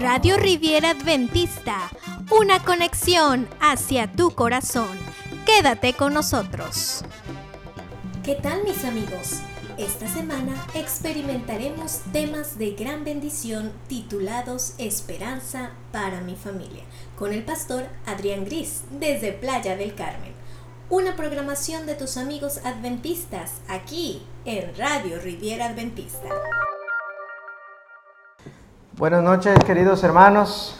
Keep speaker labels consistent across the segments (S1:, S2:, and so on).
S1: Radio Riviera Adventista, una conexión hacia tu corazón. Quédate con nosotros. ¿Qué tal mis amigos? Esta semana experimentaremos temas de gran bendición titulados Esperanza para mi familia, con el pastor Adrián Gris desde Playa del Carmen. Una programación de tus amigos adventistas aquí en Radio Riviera Adventista.
S2: Buenas noches, queridos hermanos.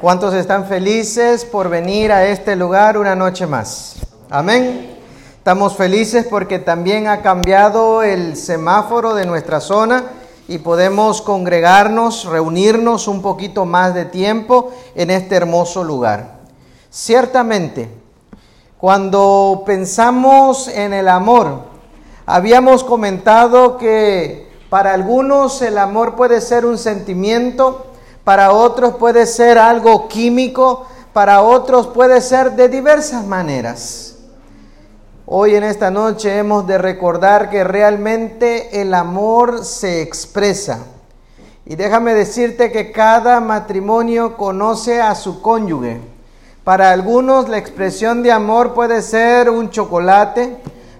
S2: ¿Cuántos están felices por venir a este lugar una noche más? Amén. Estamos felices porque también ha cambiado el semáforo de nuestra zona y podemos congregarnos, reunirnos un poquito más de tiempo en este hermoso lugar. Ciertamente, cuando pensamos en el amor, habíamos comentado que para algunos el amor puede ser un sentimiento, para otros puede ser algo químico, para otros puede ser de diversas maneras. Hoy en esta noche hemos de recordar que realmente el amor se expresa. Y déjame decirte que cada matrimonio conoce a su cónyuge. Para algunos la expresión de amor puede ser un chocolate,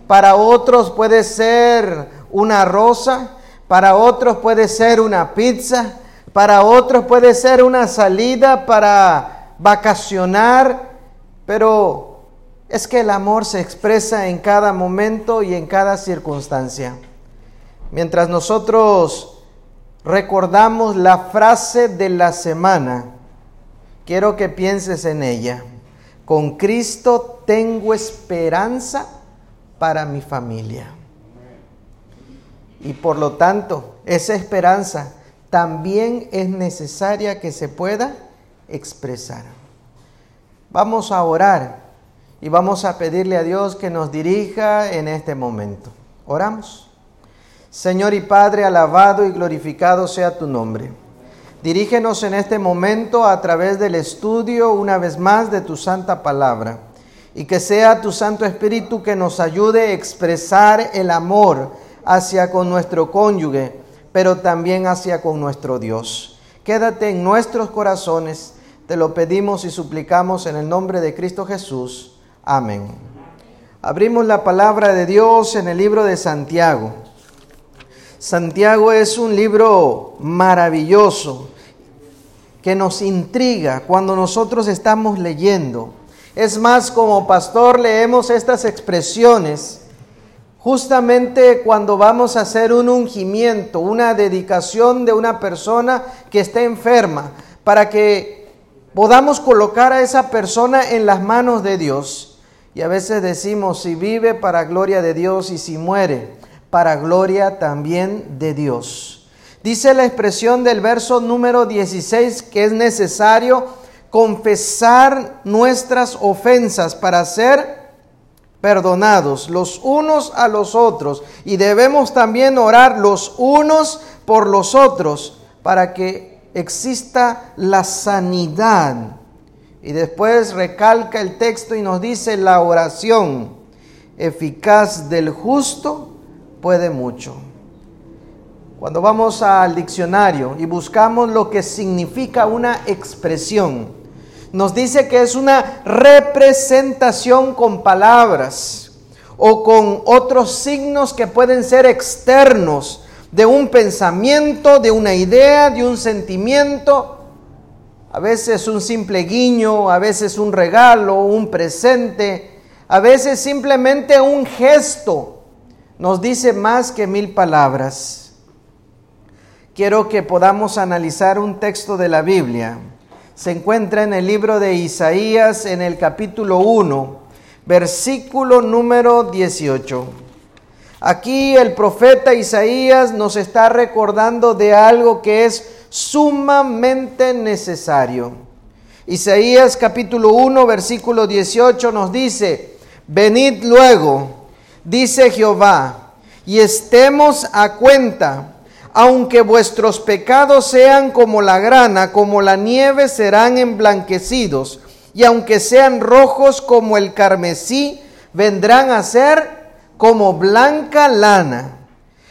S2: para otros puede ser una rosa, para otros puede ser una pizza, para otros puede ser una salida para vacacionar, pero es que el amor se expresa en cada momento y en cada circunstancia. Mientras nosotros recordamos la frase de la semana, quiero que pienses en ella. Con Cristo tengo esperanza para mi familia. Y por lo tanto, esa esperanza también es necesaria que se pueda expresar. Vamos a orar y vamos a pedirle a Dios que nos dirija en este momento. Oramos. Señor y Padre, alabado y glorificado sea tu nombre. Dirígenos en este momento a través del estudio una vez más de tu santa palabra y que sea tu Santo Espíritu que nos ayude a expresar el amor hacia con nuestro cónyuge, pero también hacia con nuestro Dios. Quédate en nuestros corazones, te lo pedimos y suplicamos en el nombre de Cristo Jesús. Amén. Abrimos la palabra de Dios en el libro de Santiago. Santiago es un libro maravilloso que nos intriga cuando nosotros estamos leyendo. Es más, como pastor leemos estas expresiones Justamente cuando vamos a hacer un ungimiento, una dedicación de una persona que está enferma, para que podamos colocar a esa persona en las manos de Dios. Y a veces decimos, si vive para gloria de Dios y si muere, para gloria también de Dios. Dice la expresión del verso número 16 que es necesario confesar nuestras ofensas para ser perdonados los unos a los otros y debemos también orar los unos por los otros para que exista la sanidad. Y después recalca el texto y nos dice la oración eficaz del justo puede mucho. Cuando vamos al diccionario y buscamos lo que significa una expresión, nos dice que es una representación con palabras o con otros signos que pueden ser externos de un pensamiento, de una idea, de un sentimiento. A veces un simple guiño, a veces un regalo, un presente, a veces simplemente un gesto. Nos dice más que mil palabras. Quiero que podamos analizar un texto de la Biblia se encuentra en el libro de Isaías en el capítulo 1, versículo número 18. Aquí el profeta Isaías nos está recordando de algo que es sumamente necesario. Isaías capítulo 1, versículo 18 nos dice, venid luego, dice Jehová, y estemos a cuenta aunque vuestros pecados sean como la grana, como la nieve serán emblanquecidos, y aunque sean rojos como el carmesí, vendrán a ser como blanca lana.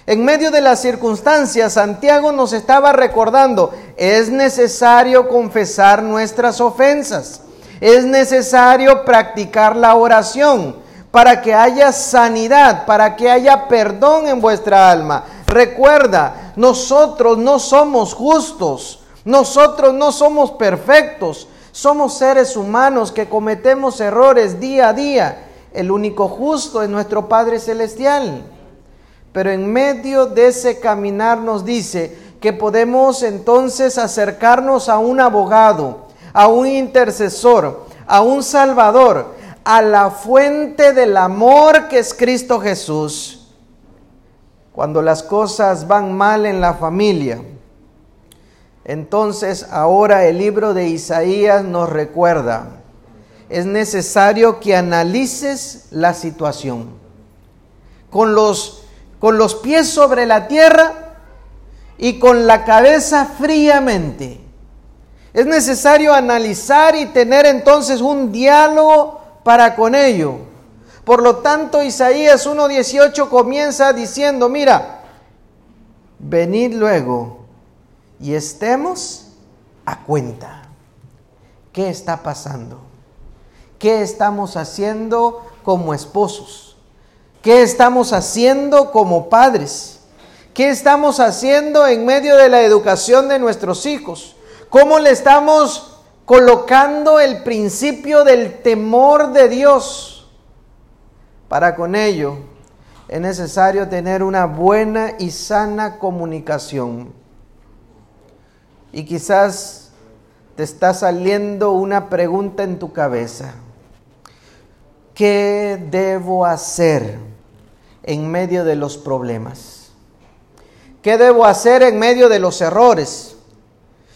S2: En medio de las circunstancias, Santiago nos estaba recordando, es necesario confesar nuestras ofensas, es necesario practicar la oración para que haya sanidad, para que haya perdón en vuestra alma. Recuerda, nosotros no somos justos, nosotros no somos perfectos, somos seres humanos que cometemos errores día a día. El único justo es nuestro Padre Celestial. Pero en medio de ese caminar nos dice que podemos entonces acercarnos a un abogado, a un intercesor, a un salvador, a la fuente del amor que es Cristo Jesús. Cuando las cosas van mal en la familia, entonces ahora el libro de Isaías nos recuerda, es necesario que analices la situación con los con los pies sobre la tierra y con la cabeza fríamente. Es necesario analizar y tener entonces un diálogo para con ello. Por lo tanto, Isaías 1.18 comienza diciendo, mira, venid luego y estemos a cuenta. ¿Qué está pasando? ¿Qué estamos haciendo como esposos? ¿Qué estamos haciendo como padres? ¿Qué estamos haciendo en medio de la educación de nuestros hijos? ¿Cómo le estamos colocando el principio del temor de Dios? Para con ello es necesario tener una buena y sana comunicación. Y quizás te está saliendo una pregunta en tu cabeza. ¿Qué debo hacer? en medio de los problemas? ¿Qué debo hacer en medio de los errores?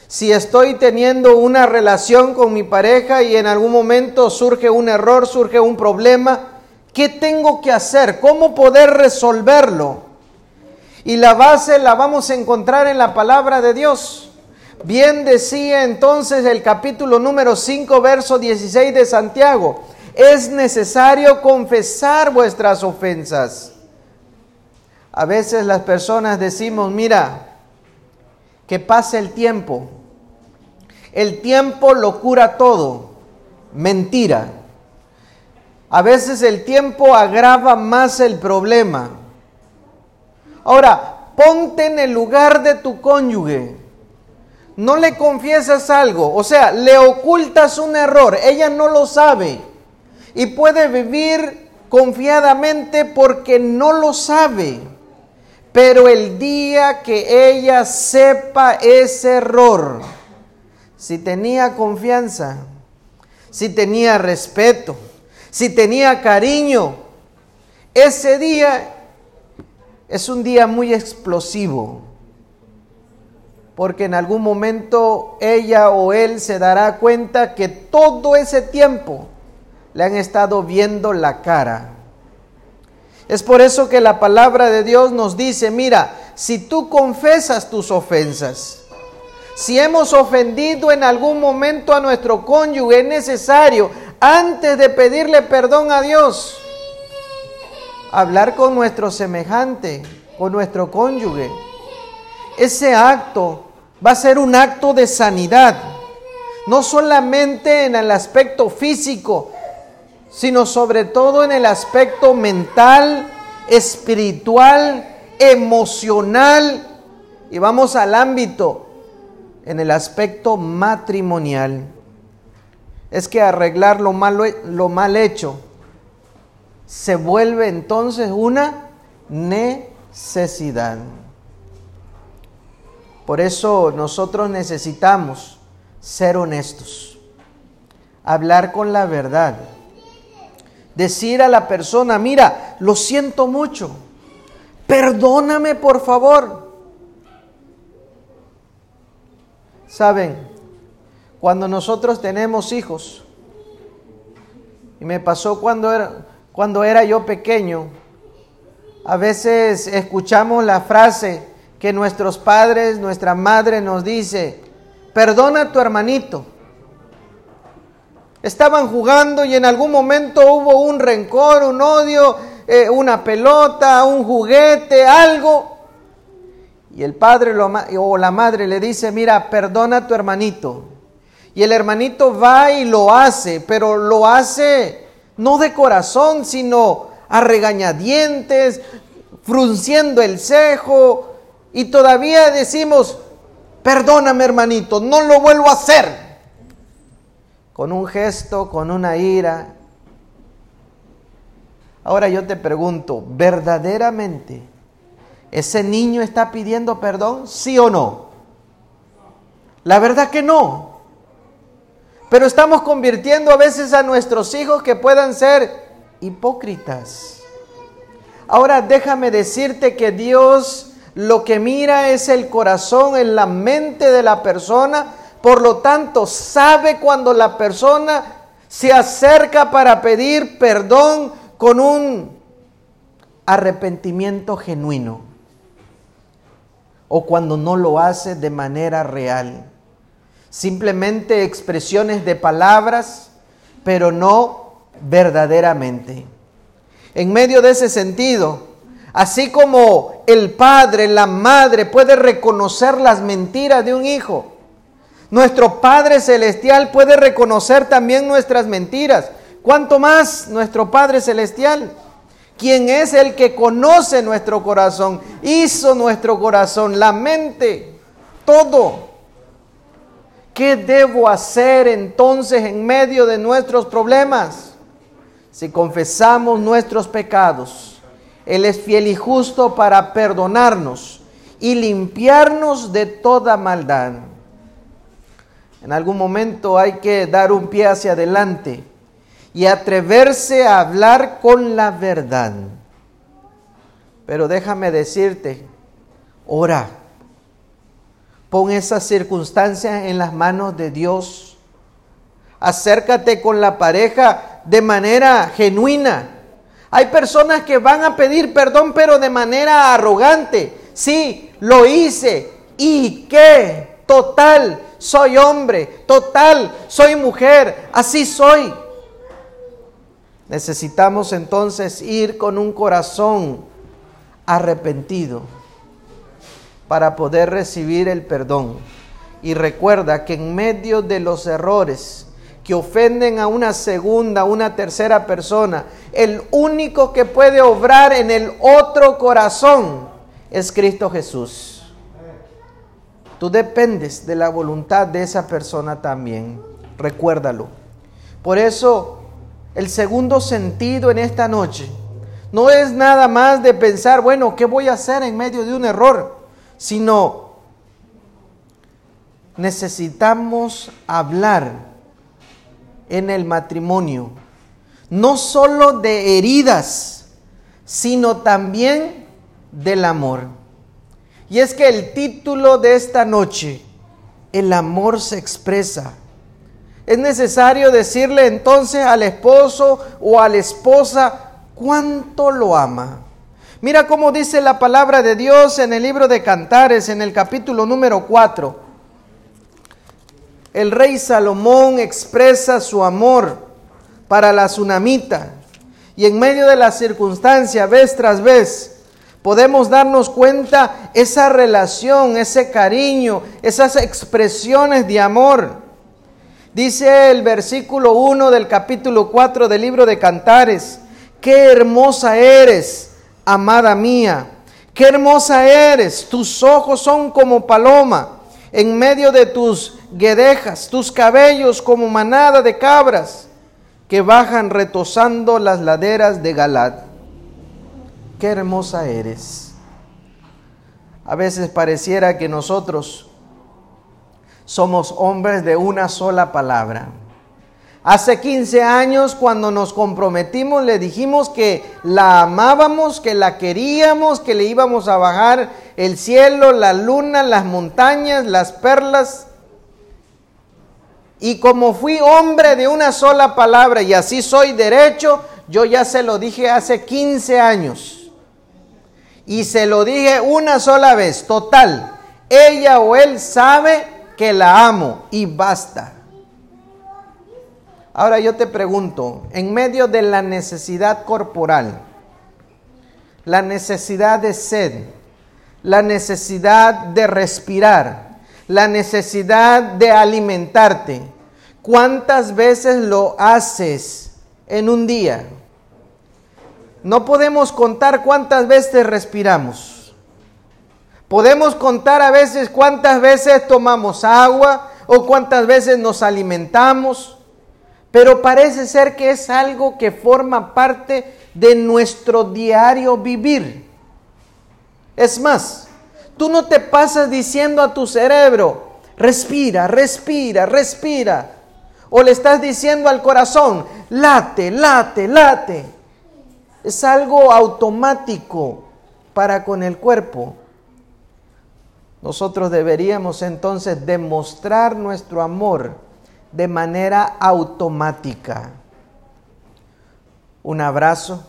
S2: Si estoy teniendo una relación con mi pareja y en algún momento surge un error, surge un problema, ¿qué tengo que hacer? ¿Cómo poder resolverlo? Y la base la vamos a encontrar en la palabra de Dios. Bien decía entonces el capítulo número 5, verso 16 de Santiago, es necesario confesar vuestras ofensas a veces las personas decimos, mira, que pase el tiempo. El tiempo lo cura todo. Mentira. A veces el tiempo agrava más el problema. Ahora, ponte en el lugar de tu cónyuge. No le confiesas algo, o sea, le ocultas un error, ella no lo sabe y puede vivir confiadamente porque no lo sabe. Pero el día que ella sepa ese error, si tenía confianza, si tenía respeto, si tenía cariño, ese día es un día muy explosivo, porque en algún momento ella o él se dará cuenta que todo ese tiempo le han estado viendo la cara. Es por eso que la palabra de Dios nos dice, mira, si tú confesas tus ofensas, si hemos ofendido en algún momento a nuestro cónyuge, es necesario, antes de pedirle perdón a Dios, hablar con nuestro semejante, con nuestro cónyuge. Ese acto va a ser un acto de sanidad, no solamente en el aspecto físico, sino sobre todo en el aspecto mental, espiritual, emocional y vamos al ámbito en el aspecto matrimonial. Es que arreglar lo, malo, lo mal hecho se vuelve entonces una necesidad. Por eso nosotros necesitamos ser honestos, hablar con la verdad Decir a la persona, mira, lo siento mucho, perdóname por favor. Saben, cuando nosotros tenemos hijos, y me pasó cuando era, cuando era yo pequeño, a veces escuchamos la frase que nuestros padres, nuestra madre nos dice, perdona a tu hermanito. Estaban jugando y en algún momento hubo un rencor, un odio, eh, una pelota, un juguete, algo. Y el padre o la madre le dice, mira, perdona a tu hermanito. Y el hermanito va y lo hace, pero lo hace no de corazón, sino a regañadientes, frunciendo el cejo. Y todavía decimos, perdóname hermanito, no lo vuelvo a hacer. Con un gesto, con una ira. Ahora yo te pregunto, ¿verdaderamente ese niño está pidiendo perdón? ¿Sí o no? La verdad que no. Pero estamos convirtiendo a veces a nuestros hijos que puedan ser hipócritas. Ahora déjame decirte que Dios lo que mira es el corazón, en la mente de la persona. Por lo tanto, sabe cuando la persona se acerca para pedir perdón con un arrepentimiento genuino o cuando no lo hace de manera real simplemente expresiones de palabras, pero no verdaderamente. En medio de ese sentido, así como el padre, la madre puede reconocer las mentiras de un hijo, nuestro Padre Celestial puede reconocer también nuestras mentiras. ¿Cuánto más nuestro Padre Celestial? Quien es el que conoce nuestro corazón, hizo nuestro corazón, la mente, todo. ¿Qué debo hacer entonces en medio de nuestros problemas? Si confesamos nuestros pecados, Él es fiel y justo para perdonarnos y limpiarnos de toda maldad. En algún momento hay que dar un pie hacia adelante y atreverse a hablar con la verdad. Pero déjame decirte, ora Pon esas circunstancias en las manos de Dios. Acércate con la pareja de manera genuina. Hay personas que van a pedir perdón pero de manera arrogante. Sí, lo hice. ¿Y qué? Total, soy hombre. Total, soy mujer. Así soy. Necesitamos entonces ir con un corazón arrepentido para poder recibir el perdón. Y recuerda que en medio de los errores que ofenden a una segunda, una tercera persona, el único que puede obrar en el otro corazón es Cristo Jesús. Tú dependes de la voluntad de esa persona también. Recuérdalo. Por eso, el segundo sentido en esta noche no es nada más de pensar, bueno, ¿qué voy a hacer en medio de un error? sino necesitamos hablar en el matrimonio, no solo de heridas, sino también del amor. Y es que el título de esta noche, el amor se expresa. Es necesario decirle entonces al esposo o a la esposa cuánto lo ama. Mira cómo dice la palabra de Dios en el libro de Cantares, en el capítulo número 4. El rey Salomón expresa su amor para la tsunamita. Y en medio de la circunstancia, vez tras vez, podemos darnos cuenta esa relación, ese cariño, esas expresiones de amor. Dice el versículo 1 del capítulo 4 del libro de Cantares, qué hermosa eres amada mía, qué hermosa eres, tus ojos son como paloma en medio de tus guedejas, tus cabellos como manada de cabras que bajan retosando las laderas de Galad. Qué hermosa eres. A veces pareciera que nosotros somos hombres de una sola palabra Hace 15 años cuando nos comprometimos le dijimos que la amábamos, que la queríamos, que le íbamos a bajar el cielo, la luna, las montañas, las perlas. Y como fui hombre de una sola palabra y así soy derecho, yo ya se lo dije hace 15 años. Y se lo dije una sola vez, total. Ella o él sabe que la amo y basta. Ahora yo te pregunto, en medio de la necesidad corporal, la necesidad de sed, la necesidad de respirar, la necesidad de alimentarte. ¿Cuántas veces lo haces en un día? No podemos contar cuántas veces respiramos. Podemos contar a veces cuántas veces tomamos agua o cuántas veces nos alimentamos, pero parece ser que es algo que forma parte de nuestro diario vivir. Es más, tú no te pasas diciendo a tu cerebro, respira, respira, respira. O le estás diciendo al corazón, late, late, late. Es algo automático para con el cuerpo. Nosotros deberíamos entonces demostrar nuestro amor de manera automática. Un abrazo,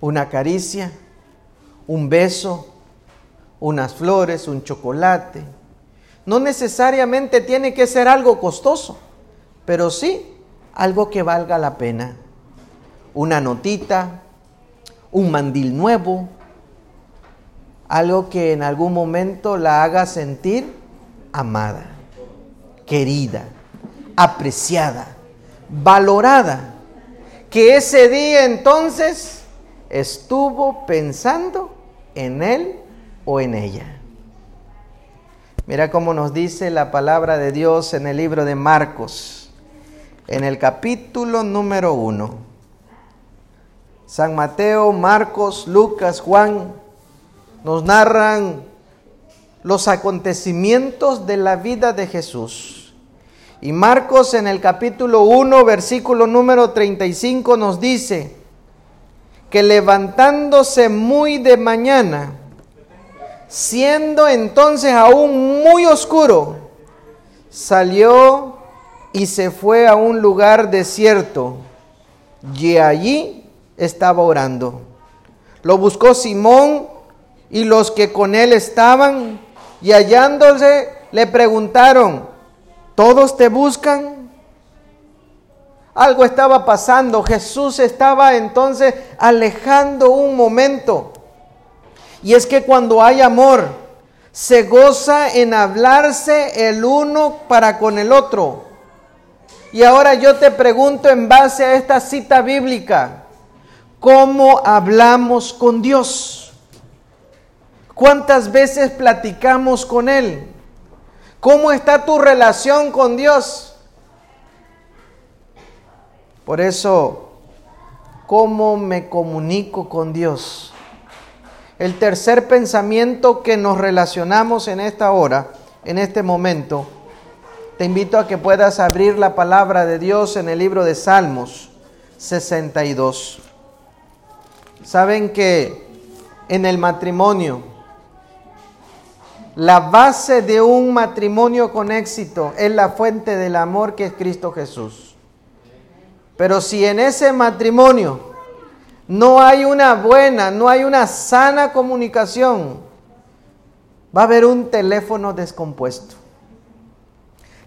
S2: una caricia, un beso, unas flores, un chocolate. No necesariamente tiene que ser algo costoso, pero sí algo que valga la pena. Una notita, un mandil nuevo, algo que en algún momento la haga sentir amada, querida, apreciada, valorada, que ese día entonces estuvo pensando en él o en ella. Mira cómo nos dice la palabra de Dios en el libro de Marcos, en el capítulo número uno. San Mateo, Marcos, Lucas, Juan nos narran los acontecimientos de la vida de Jesús. Y Marcos en el capítulo 1, versículo número 35 nos dice, que levantándose muy de mañana, siendo entonces aún muy oscuro, salió y se fue a un lugar desierto y allí estaba orando. Lo buscó Simón y los que con él estaban y hallándose le preguntaron, ¿todos te buscan? Algo estaba pasando. Jesús estaba entonces alejando un momento. Y es que cuando hay amor, se goza en hablarse el uno para con el otro. Y ahora yo te pregunto en base a esta cita bíblica, ¿cómo hablamos con Dios? ¿Cuántas veces platicamos con Él? ¿Cómo está tu relación con Dios? Por eso, ¿cómo me comunico con Dios? El tercer pensamiento que nos relacionamos en esta hora, en este momento, te invito a que puedas abrir la palabra de Dios en el libro de Salmos 62. Saben que en el matrimonio, la base de un matrimonio con éxito es la fuente del amor que es Cristo Jesús. Pero si en ese matrimonio no hay una buena, no hay una sana comunicación, va a haber un teléfono descompuesto.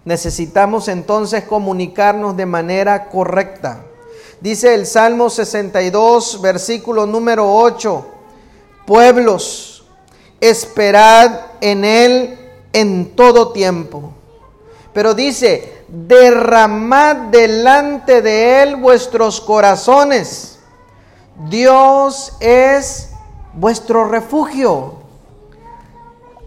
S2: Necesitamos entonces comunicarnos de manera correcta. Dice el Salmo 62, versículo número 8, pueblos, esperad en Él en todo tiempo. Pero dice, derramad delante de Él vuestros corazones. Dios es vuestro refugio.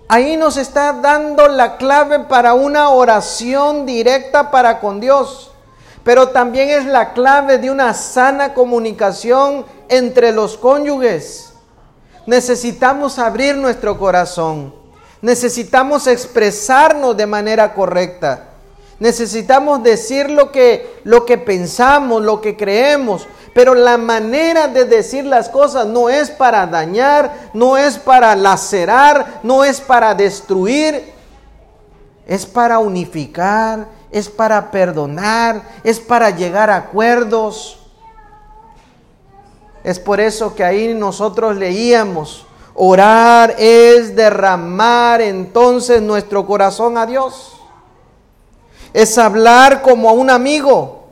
S2: Ahí nos está dando la clave para una oración directa para con Dios, pero también es la clave de una sana comunicación entre los cónyuges. Necesitamos abrir nuestro corazón, necesitamos expresarnos de manera correcta. Necesitamos decir lo que, lo que pensamos, lo que creemos, pero la manera de decir las cosas no es para dañar, no es para lacerar, no es para destruir, es para unificar, es para perdonar, es para llegar a acuerdos. Es por eso que ahí nosotros leíamos, orar es derramar entonces nuestro corazón a Dios es hablar como a un amigo.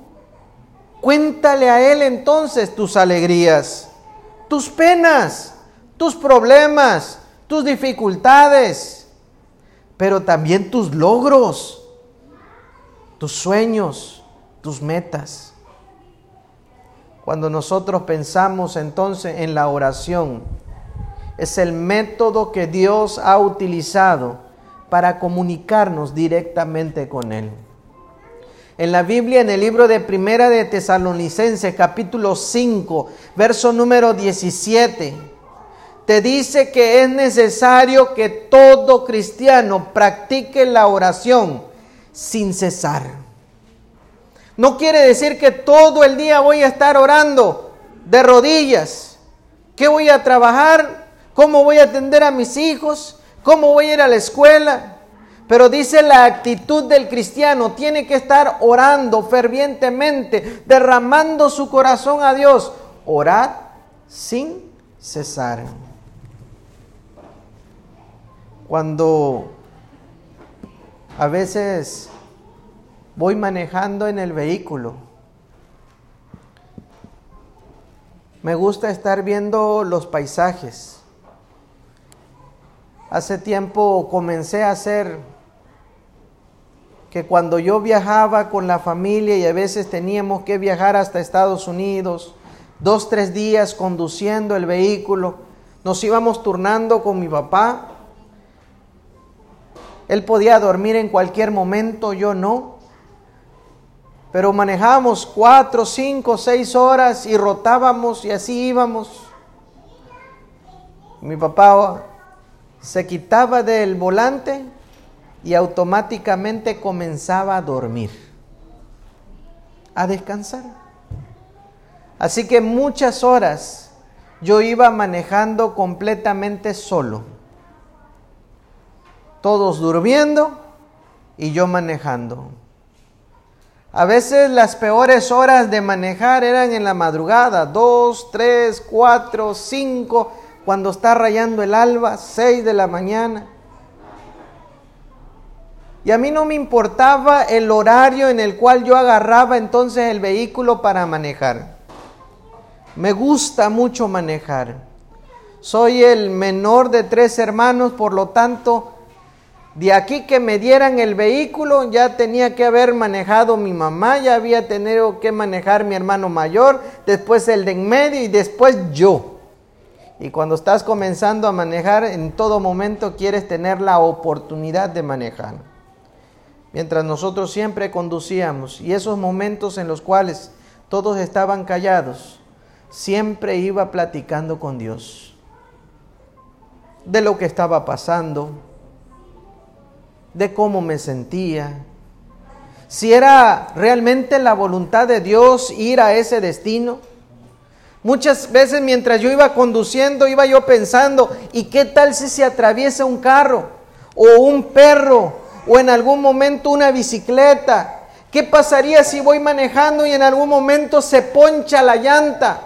S2: Cuéntale a Él entonces tus alegrías, tus penas, tus problemas, tus dificultades, pero también tus logros, tus sueños, tus metas. Cuando nosotros pensamos entonces en la oración, es el método que Dios ha utilizado para comunicarnos directamente con Él. En la Biblia, en el libro de Primera de Tesalonicenses, capítulo 5, verso número 17, te dice que es necesario que todo cristiano practique la oración sin cesar. No quiere decir que todo el día voy a estar orando de rodillas. ¿Qué voy a trabajar? ¿Cómo voy a atender a mis hijos? ¿Cómo voy a ir a la escuela? Pero dice la actitud del cristiano, tiene que estar orando fervientemente, derramando su corazón a Dios. Orad sin cesar. Cuando a veces voy manejando en el vehículo. Me gusta estar viendo los paisajes. Hace tiempo comencé a hacer que cuando yo viajaba con la familia y a veces teníamos que viajar hasta Estados Unidos, dos, tres días conduciendo el vehículo, nos íbamos turnando con mi papá. Él podía dormir en cualquier momento, yo no pero manejábamos cuatro, cinco, seis horas y rotábamos y así íbamos. Mi papá se quitaba del volante y automáticamente comenzaba a dormir, a descansar. Así que muchas horas yo iba manejando completamente solo, todos durmiendo y yo manejando. A veces las peores horas de manejar eran en la madrugada, dos, tres, cuatro, cinco, cuando está rayando el alba, seis de la mañana. Y a mí no me importaba el horario en el cual yo agarraba entonces el vehículo para manejar. Me gusta mucho manejar. Soy el menor de tres hermanos, por lo tanto, de aquí que me dieran el vehículo, ya tenía que haber manejado mi mamá, ya había tenido que manejar mi hermano mayor, después el de en medio y después yo. Y cuando estás comenzando a manejar, en todo momento quieres tener la oportunidad de manejar. Mientras nosotros siempre conducíamos y esos momentos en los cuales todos estaban callados, siempre iba platicando con Dios de lo que estaba pasando, de cómo me sentía, si era realmente la voluntad de Dios ir a ese destino. Muchas veces mientras yo iba conduciendo, iba yo pensando, ¿y qué tal si se atraviesa un carro o un perro o en algún momento una bicicleta? ¿Qué pasaría si voy manejando y en algún momento se poncha la llanta?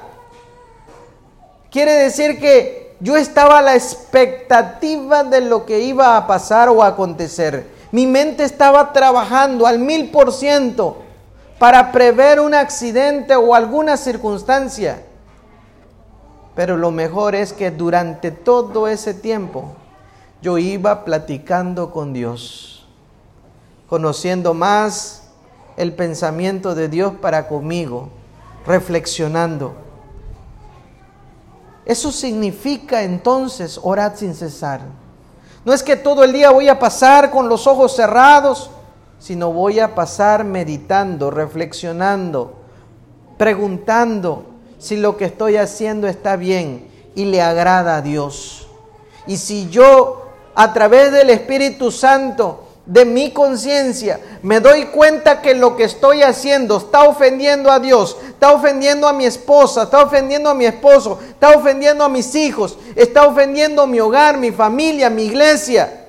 S2: Quiere decir que yo estaba a la expectativa de lo que iba a pasar o a acontecer. Mi mente estaba trabajando al mil por ciento para prever un accidente o alguna circunstancia. Pero lo mejor es que durante todo ese tiempo yo iba platicando con Dios, conociendo más el pensamiento de Dios para conmigo, reflexionando eso significa entonces orar sin cesar. No es que todo el día voy a pasar con los ojos cerrados, sino voy a pasar meditando, reflexionando, preguntando si lo que estoy haciendo está bien y le agrada a Dios. Y si yo a través del Espíritu Santo de mi conciencia, me doy cuenta que lo que estoy haciendo está ofendiendo a Dios, está ofendiendo a mi esposa, está ofendiendo a mi esposo, está ofendiendo a mis hijos, está ofendiendo mi hogar, mi familia, mi iglesia.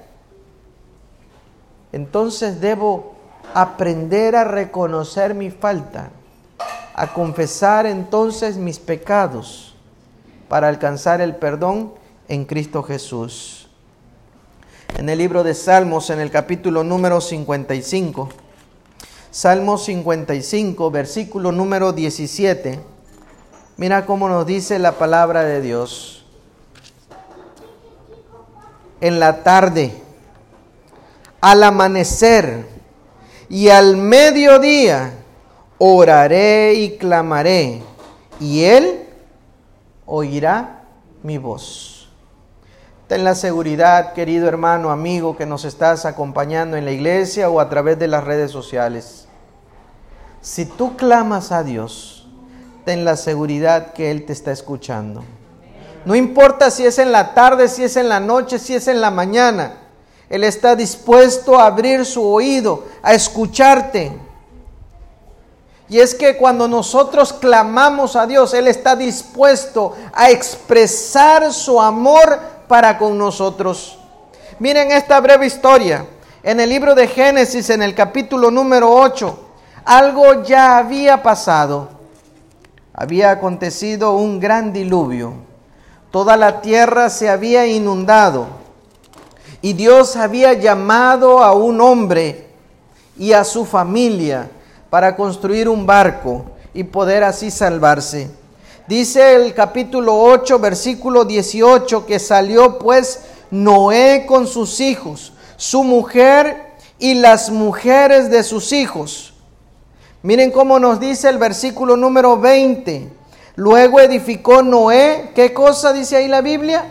S2: Entonces debo aprender a reconocer mi falta, a confesar entonces mis pecados para alcanzar el perdón en Cristo Jesús en el libro de Salmos, en el capítulo número 55. Salmo 55, versículo número 17. Mira cómo nos dice la palabra de Dios. en la tarde, al amanecer y al mediodía oraré y clamaré, y Él oirá mi voz. Ten la seguridad, querido hermano, amigo, que nos estás acompañando en la iglesia o a través de las redes sociales. Si tú clamas a Dios, ten la seguridad que Él te está escuchando. No importa si es en la tarde, si es en la noche, si es en la mañana. Él está dispuesto a abrir su oído, a escucharte. Y es que cuando nosotros clamamos a Dios, Él está dispuesto a expresar su amor para con nosotros. Miren esta breve historia. En el libro de Génesis, en el capítulo número 8, algo ya había pasado. Había acontecido un gran diluvio Toda la tierra se había inundado y Dios había llamado a un hombre y a su familia para construir un barco y poder así salvarse. Dice el capítulo 8, versículo 18, que salió pues Noé con sus hijos, su mujer y las mujeres de sus hijos. Miren cómo nos dice el versículo número 20. Luego edificó Noé, ¿qué cosa dice ahí la Biblia?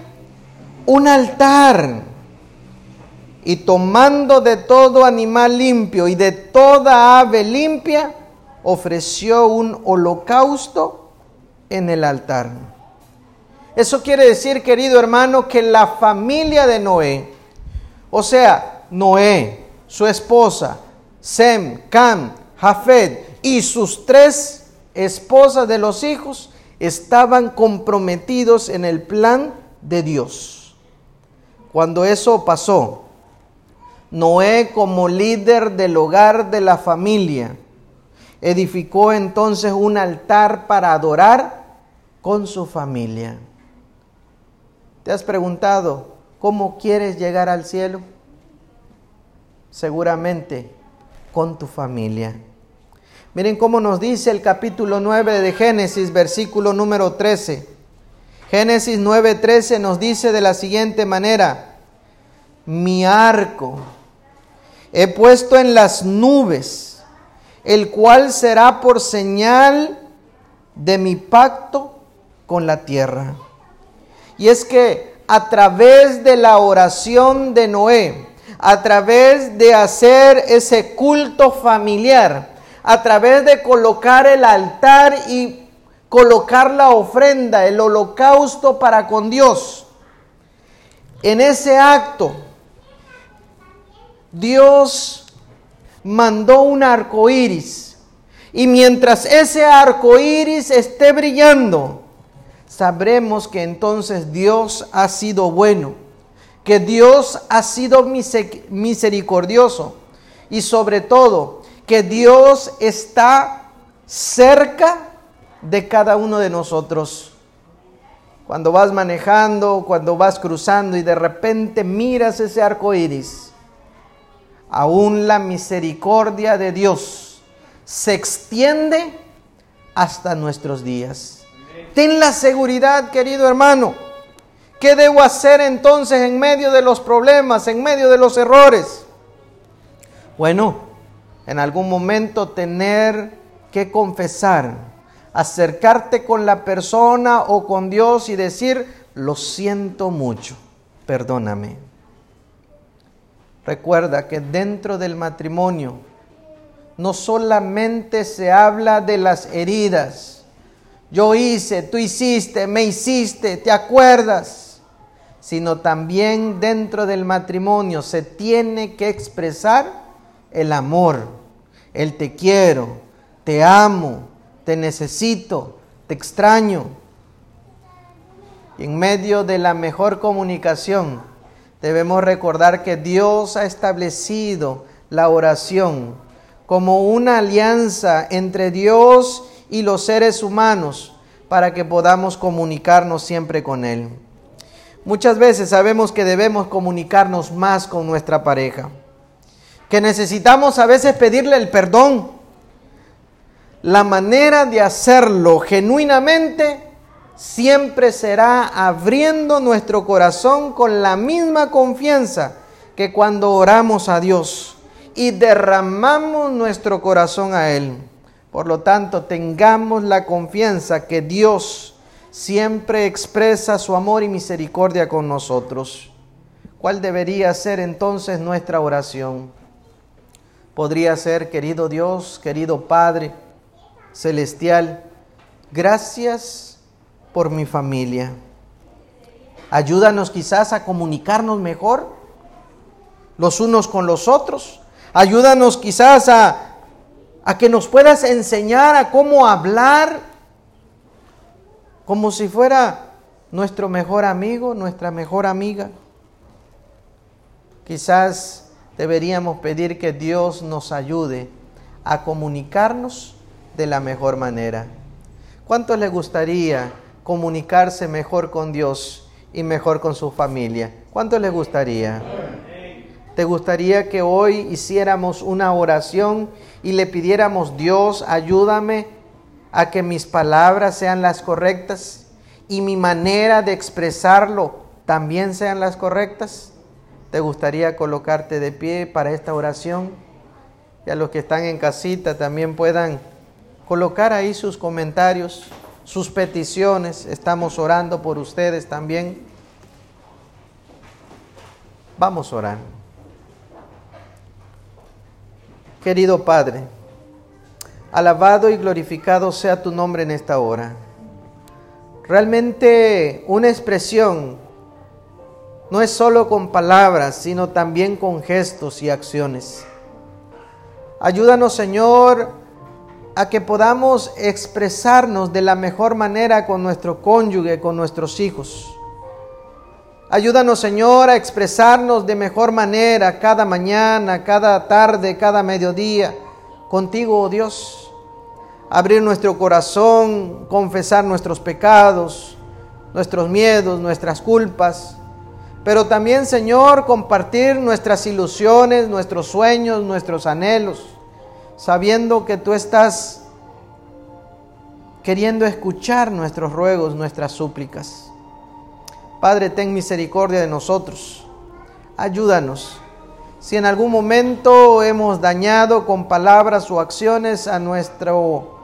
S2: Un altar. Y tomando de todo animal limpio y de toda ave limpia, ofreció un holocausto en el altar. Eso quiere decir, querido hermano, que la familia de Noé, o sea, Noé, su esposa, Sem, Cam, Jafet y sus tres esposas de los hijos, estaban comprometidos en el plan de Dios. Cuando eso pasó, Noé como líder del hogar de la familia, edificó entonces un altar para adorar con su familia. ¿Te has preguntado cómo quieres llegar al cielo? Seguramente con tu familia. Miren cómo nos dice el capítulo 9 de Génesis, versículo número 13. Génesis 9:13 nos dice de la siguiente manera, mi arco he puesto en las nubes, el cual será por señal de mi pacto con la tierra. Y es que a través de la oración de Noé, a través de hacer ese culto familiar, a través de colocar el altar y colocar la ofrenda, el holocausto para con Dios. En ese acto, Dios mandó un arco iris. Y mientras ese arco iris esté brillando, sabremos que entonces Dios ha sido bueno, que Dios ha sido misericordioso y sobre todo que Dios está cerca de cada uno de nosotros. Cuando vas manejando, cuando vas cruzando y de repente miras ese arco iris, aún la misericordia de Dios se extiende hasta nuestros días. Ten la seguridad, querido hermano. ¿Qué debo hacer entonces en medio de los problemas, en medio de los errores? Bueno, en algún momento tener que confesar, acercarte con la persona o con Dios y decir, lo siento mucho, perdóname. Recuerda que dentro del matrimonio no solamente se habla de las heridas, yo hice, tú hiciste, me hiciste, ¿te acuerdas? Sino también dentro del matrimonio se tiene que expresar el amor el te quiero, te amo, te necesito, te extraño. Y en medio de la mejor comunicación debemos recordar que Dios ha establecido la oración como una alianza entre Dios y los seres humanos para que podamos comunicarnos siempre con Él. Muchas veces sabemos que debemos comunicarnos más con nuestra pareja que necesitamos a veces pedirle el perdón. La manera de hacerlo genuinamente siempre será abriendo nuestro corazón con la misma confianza que cuando oramos a Dios y derramamos nuestro corazón a Él. Por lo tanto, tengamos la confianza que Dios siempre expresa su amor y misericordia con nosotros. ¿Cuál debería ser entonces nuestra oración? Podría ser, querido Dios, querido Padre Celestial, gracias por mi familia. Ayúdanos quizás a comunicarnos mejor los unos con los otros. Ayúdanos quizás a, a que nos puedas enseñar a cómo hablar como si fuera nuestro mejor amigo, nuestra mejor amiga. Quizás deberíamos pedir que Dios nos ayude a comunicarnos de la mejor manera. ¿Cuánto le gustaría comunicarse mejor con Dios y mejor con su familia? ¿Cuánto le gustaría? ¿Te gustaría que hoy hiciéramos una oración y le pidiéramos, Dios, ayúdame a que mis palabras sean las correctas y mi manera de expresarlo también sean las correctas? ¿Te gustaría colocarte de pie para esta oración? Y a los que están en casita también puedan colocar ahí sus comentarios, sus peticiones. Estamos orando por ustedes también. Vamos a orar. Querido Padre, alabado y glorificado sea tu nombre en esta hora. Realmente una expresión no es solo con palabras, sino también con gestos y acciones. Ayúdanos, Señor, a que podamos expresarnos de la mejor manera con nuestro cónyuge, con nuestros hijos Ayúdanos, Señor, a expresarnos de mejor manera cada mañana, cada tarde, cada mediodía. Contigo, oh Dios. Abrir nuestro corazón, confesar nuestros pecados, nuestros miedos, nuestras culpas. Pero también, Señor, compartir nuestras ilusiones, nuestros sueños, nuestros anhelos, sabiendo que tú estás queriendo escuchar nuestros ruegos, nuestras súplicas. Padre, ten misericordia de nosotros. Ayúdanos. Si en algún momento hemos dañado con palabras o acciones a nuestro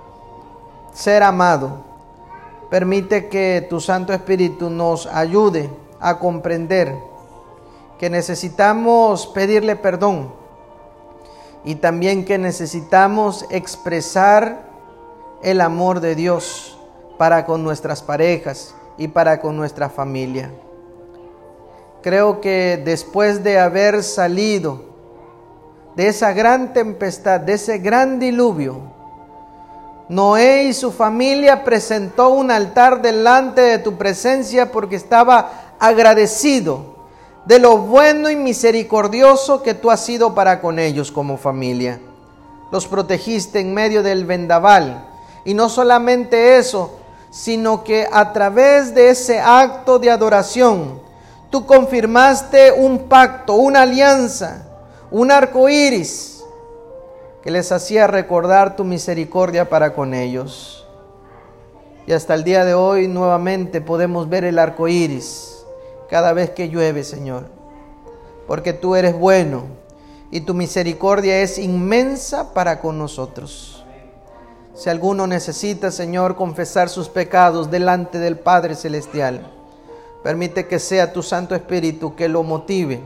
S2: ser amado, permite que tu Santo Espíritu nos ayude a comprender que necesitamos pedirle perdón y también que necesitamos expresar el amor de Dios para con nuestras parejas y para con nuestra familia. Creo que después de haber salido de esa gran tempestad, de ese gran diluvio, Noé y su familia presentó un altar delante de tu presencia porque estaba agradecido de lo bueno y misericordioso que tú has sido para con ellos como familia. Los protegiste en medio del vendaval. Y no solamente eso, sino que a través de ese acto de adoración, tú confirmaste un pacto, una alianza, un arco iris que les hacía recordar tu misericordia para con ellos. Y hasta el día de hoy nuevamente podemos ver el arco iris cada vez que llueve, Señor, porque tú eres bueno y tu misericordia es inmensa para con nosotros. Si alguno necesita, Señor, confesar sus pecados delante del Padre Celestial, permite que sea tu Santo Espíritu que lo motive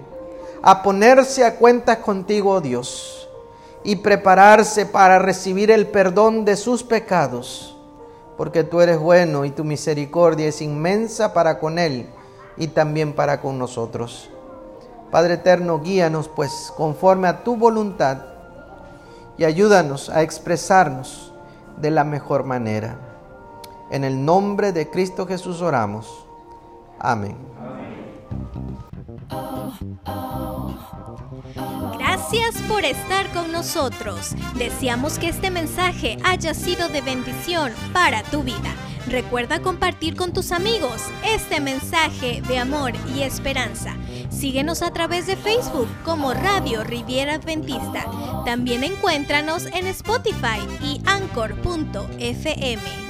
S2: a ponerse a cuentas contigo, oh Dios, y prepararse para recibir el perdón de sus pecados, porque tú eres bueno y tu misericordia es inmensa para con Él y también para con nosotros. Padre eterno, guíanos pues conforme a tu voluntad y ayúdanos a expresarnos de la mejor manera. En el nombre de Cristo Jesús oramos. Amén.
S1: Gracias por estar con nosotros. Deseamos que este mensaje haya sido de bendición para tu vida. Recuerda compartir con tus amigos este mensaje de amor y esperanza. Síguenos a través de Facebook como Radio Riviera Adventista. También encuéntranos en Spotify y Anchor.fm.